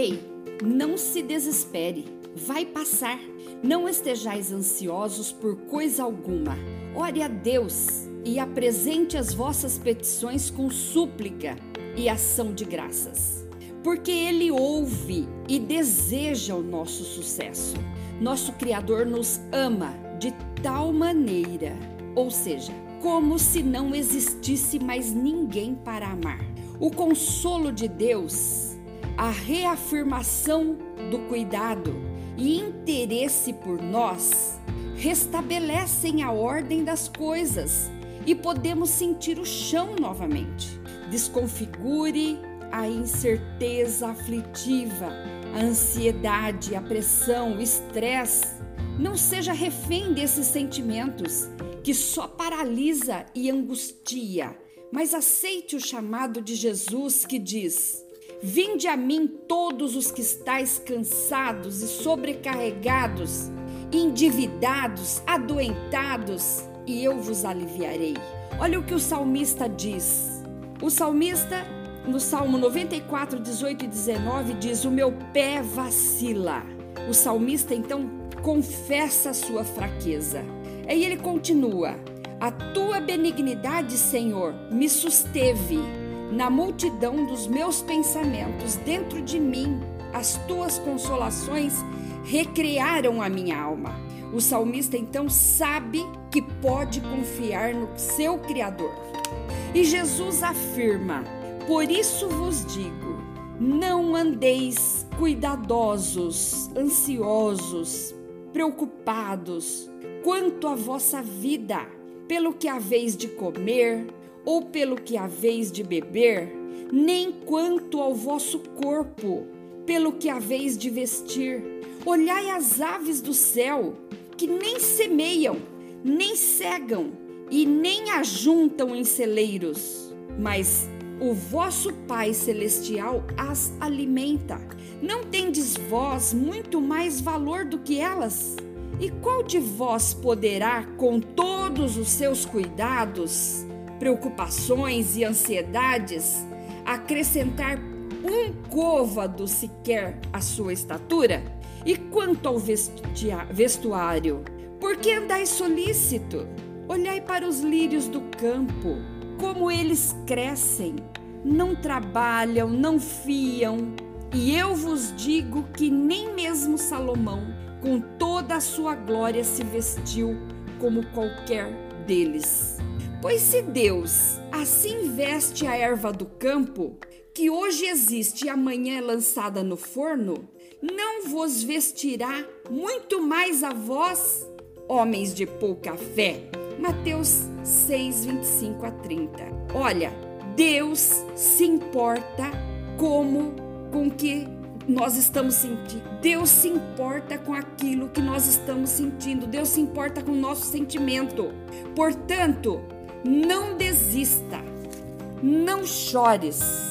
Ei, não se desespere, vai passar. Não estejais ansiosos por coisa alguma. Ore a Deus e apresente as vossas petições com súplica e ação de graças. Porque Ele ouve e deseja o nosso sucesso. Nosso Criador nos ama de tal maneira, ou seja, como se não existisse mais ninguém para amar. O consolo de Deus, a reafirmação do cuidado e interesse por nós restabelecem a ordem das coisas e podemos sentir o chão novamente. Desconfigure a incerteza aflitiva, a ansiedade, a pressão, o estresse. Não seja refém desses sentimentos que só paralisa e angustia, mas aceite o chamado de Jesus que diz: Vinde a mim todos os que estáis cansados e sobrecarregados, endividados, adoentados, e eu vos aliviarei. Olha o que o salmista diz. O salmista, no Salmo 94, 18 e 19, diz: O meu pé vacila. O salmista então confessa a sua fraqueza. Aí ele continua: A tua benignidade, Senhor, me susteve na multidão dos meus pensamentos, dentro de mim, as tuas consolações recriaram a minha alma. O salmista então sabe que pode confiar no seu Criador. E Jesus afirma: Por isso vos digo, não andeis cuidadosos, ansiosos, preocupados quanto à vossa vida, pelo que haveis de comer ou pelo que haveis de beber, nem quanto ao vosso corpo, pelo que haveis de vestir. Olhai as aves do céu, que nem semeiam, nem cegam e nem ajuntam em celeiros, mas o vosso Pai Celestial as alimenta. Não tendes vós muito mais valor do que elas? E qual de vós poderá, com todos os seus cuidados, preocupações e ansiedades, acrescentar um côvado sequer à sua estatura? E quanto ao vestuário, por que andais solícito? Olhai para os lírios do campo, como eles crescem, não trabalham, não fiam. E eu vos digo que nem mesmo Salomão, com toda a sua glória, se vestiu como qualquer deles. Pois se Deus assim veste a erva do campo, que hoje existe e amanhã é lançada no forno, não vos vestirá muito mais a vós, homens de pouca fé. Mateus 6, 25 a 30. Olha, Deus se importa como com que nós estamos sentindo. Deus se importa com aquilo que nós estamos sentindo. Deus se importa com o nosso sentimento. Portanto, não desista, não chores